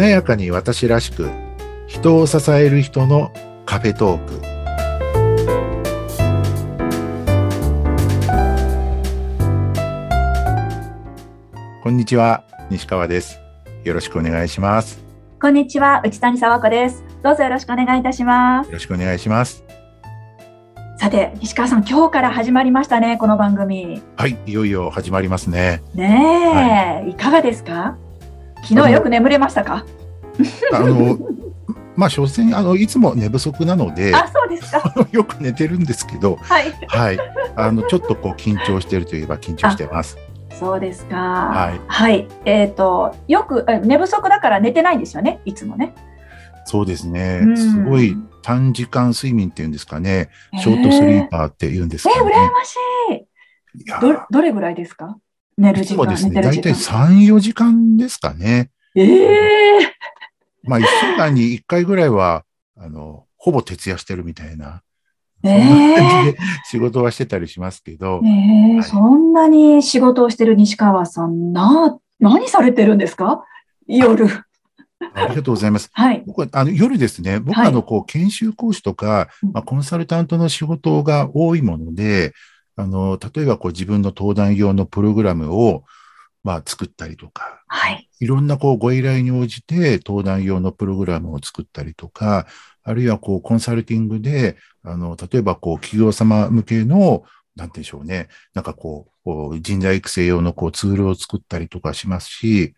華やかに私らしく人を支える人のカフェトーク。こんにちは西川です。よろしくお願いします。こんにちは内谷沢子です。どうぞよろしくお願いいたします。よろしくお願いします。さて西川さん今日から始まりましたねこの番組。はいいよいよ始まりますね。ねえ、はい、いかがですか？昨日はよく眠れましたか？あのまあ、所詮、あの、いつも寝不足なので。あ、そうですか。よく寝てるんですけど。はい。はい。あの、ちょっとこう緊張しているといえば緊張してます。そうですか。はい。はい。えっ、ー、と、よく、寝不足だから寝てないんですよね？いつもね。そうですね。すごい短時間睡眠っていうんですかね。ショートスリーパーって言うんですかね。えー、羨ましい。ど、どれぐらいですか？寝る時間。ですね。大体3、4時間ですかね。ええーまあ、一週間に一回ぐらいは、あの、ほぼ徹夜してるみたいな。ええー、仕事はしてたりしますけど。ええーはい、そんなに仕事をしてる西川さん、な、何されてるんですか？夜。ありがとうございます。はい。僕は、あの、夜ですね、僕は、あの、こう、研修講師とか、まあ、コンサルタントの仕事が多いもので、あの、例えば、こう、自分の登壇用のプログラムを、まあ、作ったりとか、はい。いろんなこうご依頼に応じて登壇用のプログラムを作ったりとか、あるいはこうコンサルティングで、あの、例えばこう企業様向けの、なんでしょうね、なんかこう、こう人材育成用のこうツールを作ったりとかしますし、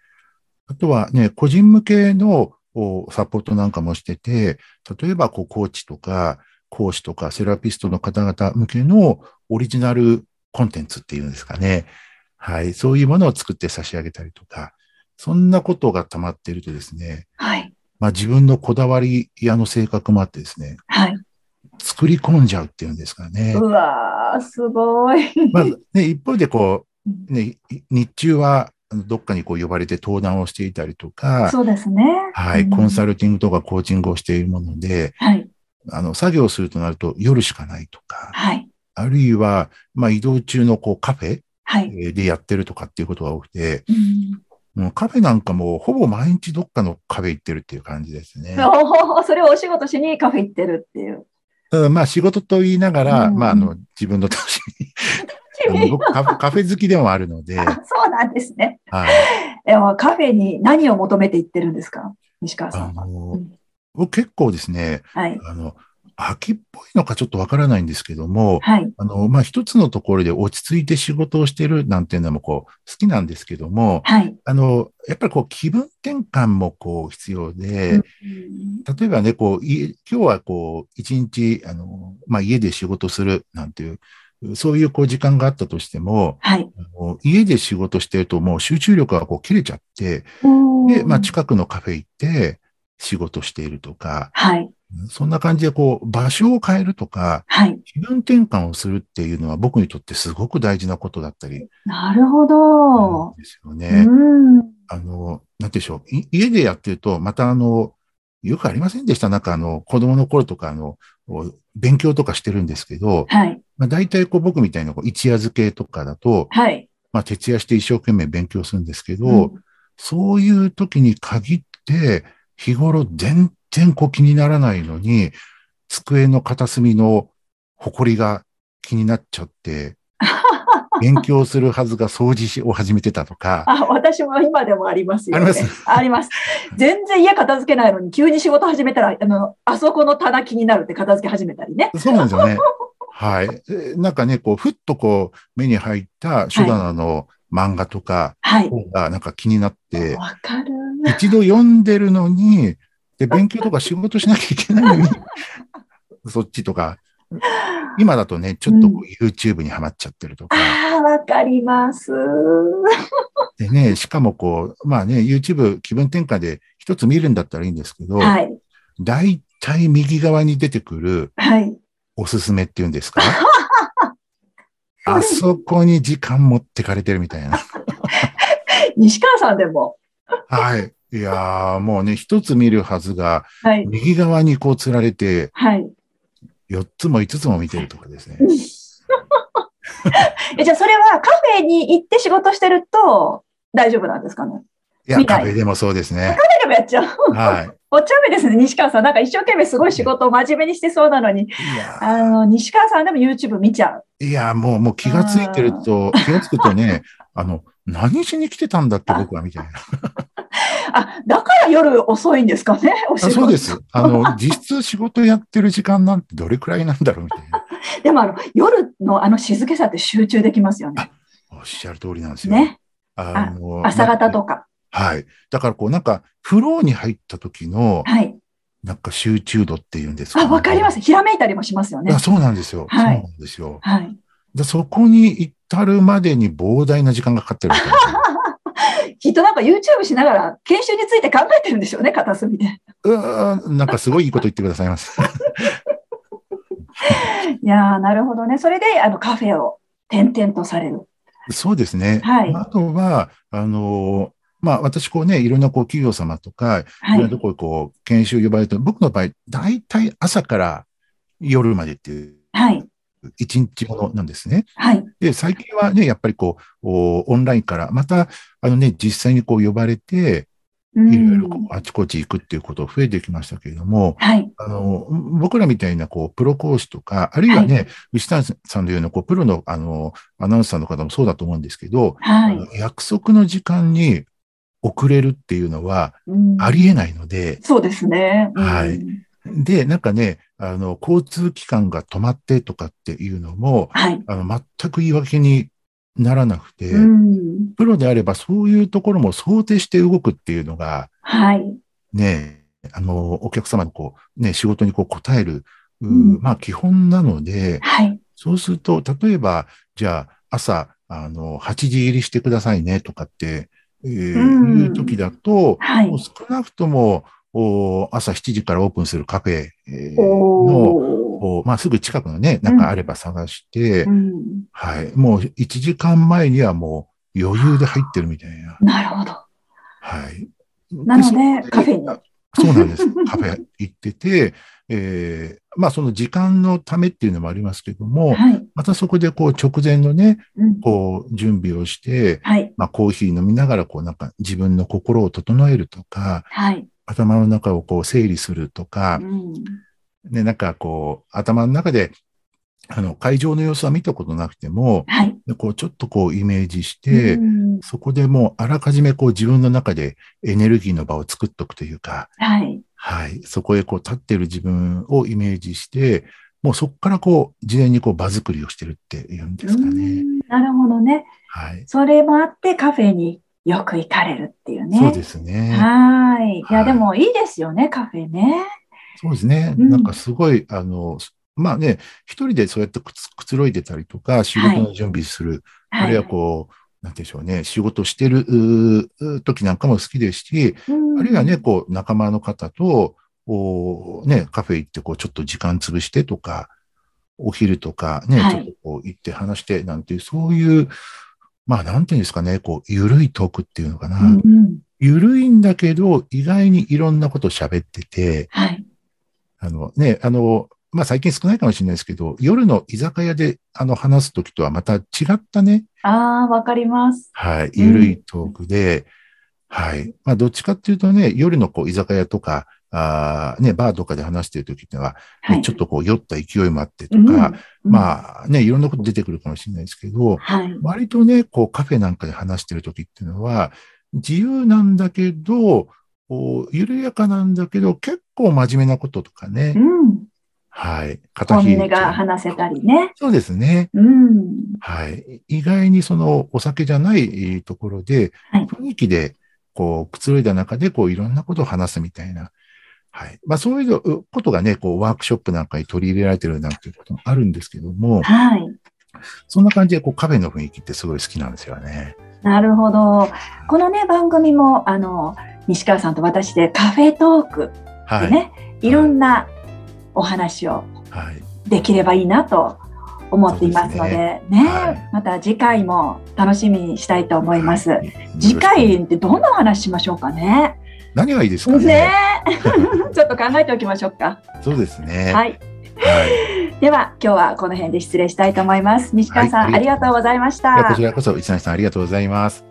あとはね、個人向けのサポートなんかもしてて、例えばこうコーチとか講師とかセラピストの方々向けのオリジナルコンテンツっていうんですかね。はい。そういうものを作って差し上げたりとか、そんなことが溜まっているとですね、はい。まあ自分のこだわり屋の性格もあってですね、はい。作り込んじゃうっていうんですかね。うわー、すごい。まあね、一方でこう、ね、日中はどっかにこう呼ばれて登壇をしていたりとか、そうですね。はい、コンサルティングとかコーチングをしているもので、はい。あの、作業するとなると夜しかないとか、はい。あるいは、まあ移動中のこうカフェはい、でやってるとかっていうことが多くて、うん、カフェなんかもほぼ毎日どっかのカフェ行ってるっていう感じですね。それをお仕事しにカフェ行ってるっていう。うん、まあ仕事と言いながら、うん、まああの自分の楽しみ 僕カフェ好きでもあるので。そうなんですね。はい。でもカフェに何を求めて行ってるんですか西川さんは。あの、僕結構ですね、はい、あの、秋っぽいのかちょっとわからないんですけども、はい、あの、まあ、一つのところで落ち着いて仕事をしてるなんていうのもこう、好きなんですけども、はい、あの、やっぱりこう、気分転換もこう、必要で、うん、例えばね、こう、今日はこう、一日、あの、まあ、家で仕事するなんていう、そういうこう時間があったとしても、はい、家で仕事してるともう集中力がこう切れちゃって、で、まあ近くのカフェ行って仕事しているとか、はい、そんな感じでこう、場所を変えるとか、はい、気分転換をするっていうのは僕にとってすごく大事なことだったり。なるほど。ですよね。うん、あの、なんでしょう。家でやってると、またあの、よくありませんでした？なんかあの、子供の頃とかあの、勉強とかしてるんですけど、はい。まあ大体こう僕みたいなこう一夜漬けとかだと、はい。まあ徹夜して一生懸命勉強するんですけど、うん、そういう時に限って、日頃全然こう気にならないのに、机の片隅の埃が気になっちゃって、勉強するはずが掃除を始めてたとか。あ、私も今でもありますよ、ね。あります？あります。全然家片付けないのに、急に仕事始めたら、あの、あそこの棚気になるって片付け始めたりね。そうなんですよね。はい。なんかね、こう、ふっとこう、目に入った書棚の漫画とか、はい。がなんか気になって、わ、かる。一度読んでるのに、で、勉強とか仕事しなきゃいけないのに、そっちとか、今だとね、ちょっと YouTube にはまっちゃってるとか。ああ、わかります。でね、しかもこう、まあね、YouTube 気分転換で一つ見るんだったらいいんですけど、はい。大体右側に出てくる、はい。おすすめっていうんですか、あそこに時間持ってかれてるみたいな。西川さんでも。はい。いやー、もうね、一つ見るはずが、はい、右側にこう釣られて、はい。4つも5つも見てるとかですね。えじゃあ、それはカフェに行って仕事してると大丈夫なんですかね？いや、カフェでもそうですね。でもやっちゃう。は お茶目ですね、西川さん。なんか一生懸命すごい仕事を真面目にしてそうなのに、あの、西川さんでも YouTube 見ちゃう。いや、もう、もう気がついてると、気がつくとね、あの、何しに来てたんだって僕はみたいな。あ、だから夜遅いんですかね、お仕あ事。そうです。あの、実質仕事やってる時間なんてどれくらいなんだろうみたいな。でもあの、夜のあの静けさって集中できますよね。おっしゃる通りなんですよ。ね。あの朝方とか。はい。だからこうなんか、フローに入った時の、はい。なんか集中度っていうんですか、あ、わかります。ひらめいたりもしますよねあ。そうなんですよ。はいそうなんですよ。はい。でそこに至るまでに膨大な時間がかかってるみたいな。きっとなんか YouTube しながら研修について考えてるんでしょうね、片隅で。うーん、なんかすごいいいこと言ってくださいます。いやー、なるほどね。それで、あの、カフェを転々とされる。そうですね。はいあとは、あの、まあ私こうね、いろんなこう企業様とか、いはい。ろんなところこう研修呼ばれて、僕の場合、大体朝から夜までっていうはい。一日ものなんですね。はい。で、最近はね、やっぱりこう、おオンラインから、また、あのね、実際にこう呼ばれて、ういろいろあちこち行くっていうこと増えてきましたけれども、はい。あの、僕らみたいな、こう、プロ講師とか、あるいはね、牛谷さんのような、こう、プロの、あの、アナウンサーの方もそうだと思うんですけど、はい。約束の時間に遅れるっていうのはうんありえないので、そうですね。うんはい。で、なんかね、あの、交通機関が止まってとかっていうのも、はい。あの、全く言い訳にならなくて、うん。プロであればそういうところも想定して動くっていうのが、はい。ね、あの、お客様のこう、ね、仕事にこう答える、ううんまあ基本なので、はい。そうすると、例えば、じゃあ、朝、あの、8時入りしてくださいねとかって、えーうんいう時だと、はいもう。少なくとも、お朝7時からオープンするカフェえーの、まあ、すぐ近くのね、なんかあれば探して、うん。はい。もう1時間前にはもう余裕で入ってるみたいな。なるほど。はい。なのでそカフェにそうなんです。カフェ行ってて、えーまあその時間のためっていうのもありますけども、はい。またそこでこう直前のね、うん。こう準備をして、はい。まあコーヒー飲みながらこうなんか自分の心を整えるとか、はい。頭の中をこう整理するとかう、ん。ね、なんかこう頭の中で、あの会場の様子は見たことなくても、はい。でこうちょっとこうイメージして、うんそこでもうあらかじめこう自分の中でエネルギーの場を作っとくというか、はい。はい。そこへこう立ってる自分をイメージして、もうそこからこう、事前にこう場作りをしてるっていうんですかうね。んなるほどね。はい。それもあってカフェによく行かれるっていうね。そうですね。はい。いや、はいでもいいですよね、カフェね。そうですね。うんなんかすごい、あの、まあね、一人でそうやってくつくつろいでたりとか、仕事の準備する、あるいはこう、なんていうんでしょうね、仕事してる時なんかも好きですし、うんあるいはね、こう、仲間の方と、おね、カフェ行って、こう、ちょっと時間潰してとか、お昼とかね、はいちょっとこう行って話してなんていう、そういう、まあ、なんていうんですかね、こう、ゆるいトークっていうのかな。うんうんゆるいんだけど、意外にいろんなこと喋ってて、はい。あのね、あの、まあ、最近少ないかもしれないですけど、夜の居酒屋で、あの、話すときとはまた違ったね、ああ、わかります。はい、ゆるいトークで、はい。まあ、どっちかっていうとね、夜のこう、居酒屋とか、あーね、バーとかで話してるときってのは、ねはい。ちょっとこう、酔った勢いもあってとうんか、うんまあね、いろんなこと出てくるかもしれないですけど、はい。割とね、こう、カフェなんかで話してるときっていうのは、自由なんだけど、こう緩やかなんだけど、結構真面目なこととかねう、ん。はい。肩本ひいちゃう音が話せたりね。そうですね。うん。はい。意外にそのお酒じゃないえーところで、はい雰囲気で、こう、くつろいだ中で、こう、いろんなことを話すみたいな。はい。まあ、そういうことがね、こう、ワークショップなんかに取り入れられてるなんていうこともあるんですけども、はい。そんな感じで、こう、カフェの雰囲気ってすごい好きなんですよね。なるほど。このね、番組も、あの、西川さんと私でカフェトークはい。でね、い、ろんなお話をはい。できればいいなと思っていますので、ねねはいまた次回も楽しみにしたいと思います。はい次回ってどんなお話しましょうかね。何がいいですかね？ね ちょっと考えておきましょうか。そうですね。はい。はい。では今日はこの辺で失礼したいと思います。西川さん、はいありがとうございました。こちらこそ、一谷さんありがとうございます。